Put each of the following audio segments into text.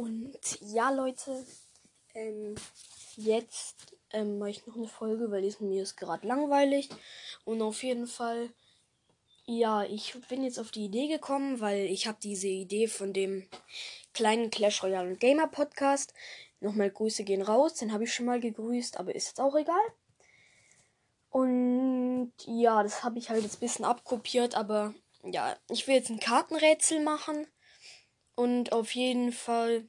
Und ja, Leute, ähm, jetzt ähm, mache ich noch eine Folge, weil es mir ist gerade langweilig. Und auf jeden Fall, ja, ich bin jetzt auf die Idee gekommen, weil ich habe diese Idee von dem kleinen Clash Royale Gamer Podcast. Nochmal Grüße gehen raus, den habe ich schon mal gegrüßt, aber ist jetzt auch egal. Und ja, das habe ich halt jetzt ein bisschen abkopiert, aber ja, ich will jetzt ein Kartenrätsel machen. Und auf jeden Fall,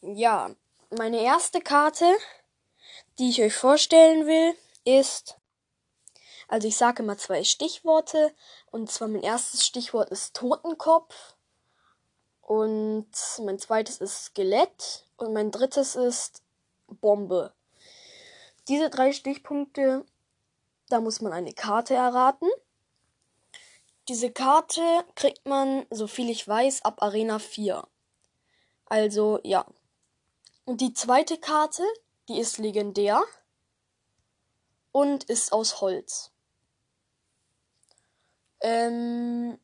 ja, meine erste Karte, die ich euch vorstellen will, ist, also ich sage immer zwei Stichworte. Und zwar mein erstes Stichwort ist Totenkopf. Und mein zweites ist Skelett. Und mein drittes ist Bombe. Diese drei Stichpunkte, da muss man eine Karte erraten. Diese Karte kriegt man, so viel ich weiß, ab Arena 4. Also ja. Und die zweite Karte, die ist legendär und ist aus Holz. Ähm,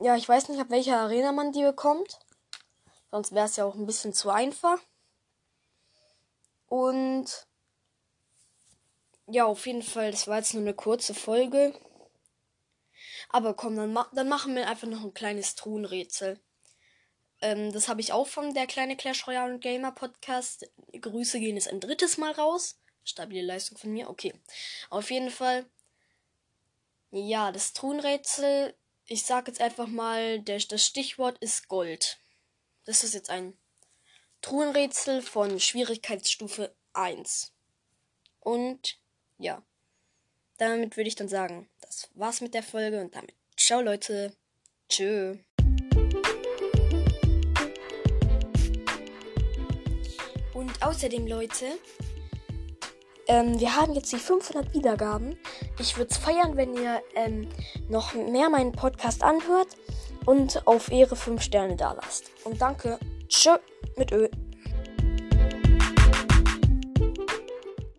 ja, ich weiß nicht, ab welcher Arena man die bekommt. Sonst wäre es ja auch ein bisschen zu einfach. Und ja, auf jeden Fall, das war jetzt nur eine kurze Folge. Aber komm, dann, ma dann machen wir einfach noch ein kleines Truhenrätsel. Ähm, das habe ich auch von der kleine Clash Royale Gamer Podcast. Grüße gehen jetzt ein drittes Mal raus. Stabile Leistung von mir. Okay. Auf jeden Fall. Ja, das Truhenrätsel. Ich sage jetzt einfach mal, der, das Stichwort ist Gold. Das ist jetzt ein Truhenrätsel von Schwierigkeitsstufe 1. Und ja, damit würde ich dann sagen, das war's mit der Folge und damit ciao Leute. Tschö. Und außerdem, Leute, ähm, wir haben jetzt die 500 Wiedergaben. Ich würde es feiern, wenn ihr ähm, noch mehr meinen Podcast anhört und auf Ehre 5 Sterne da lasst. Und danke. Tschö mit Ö.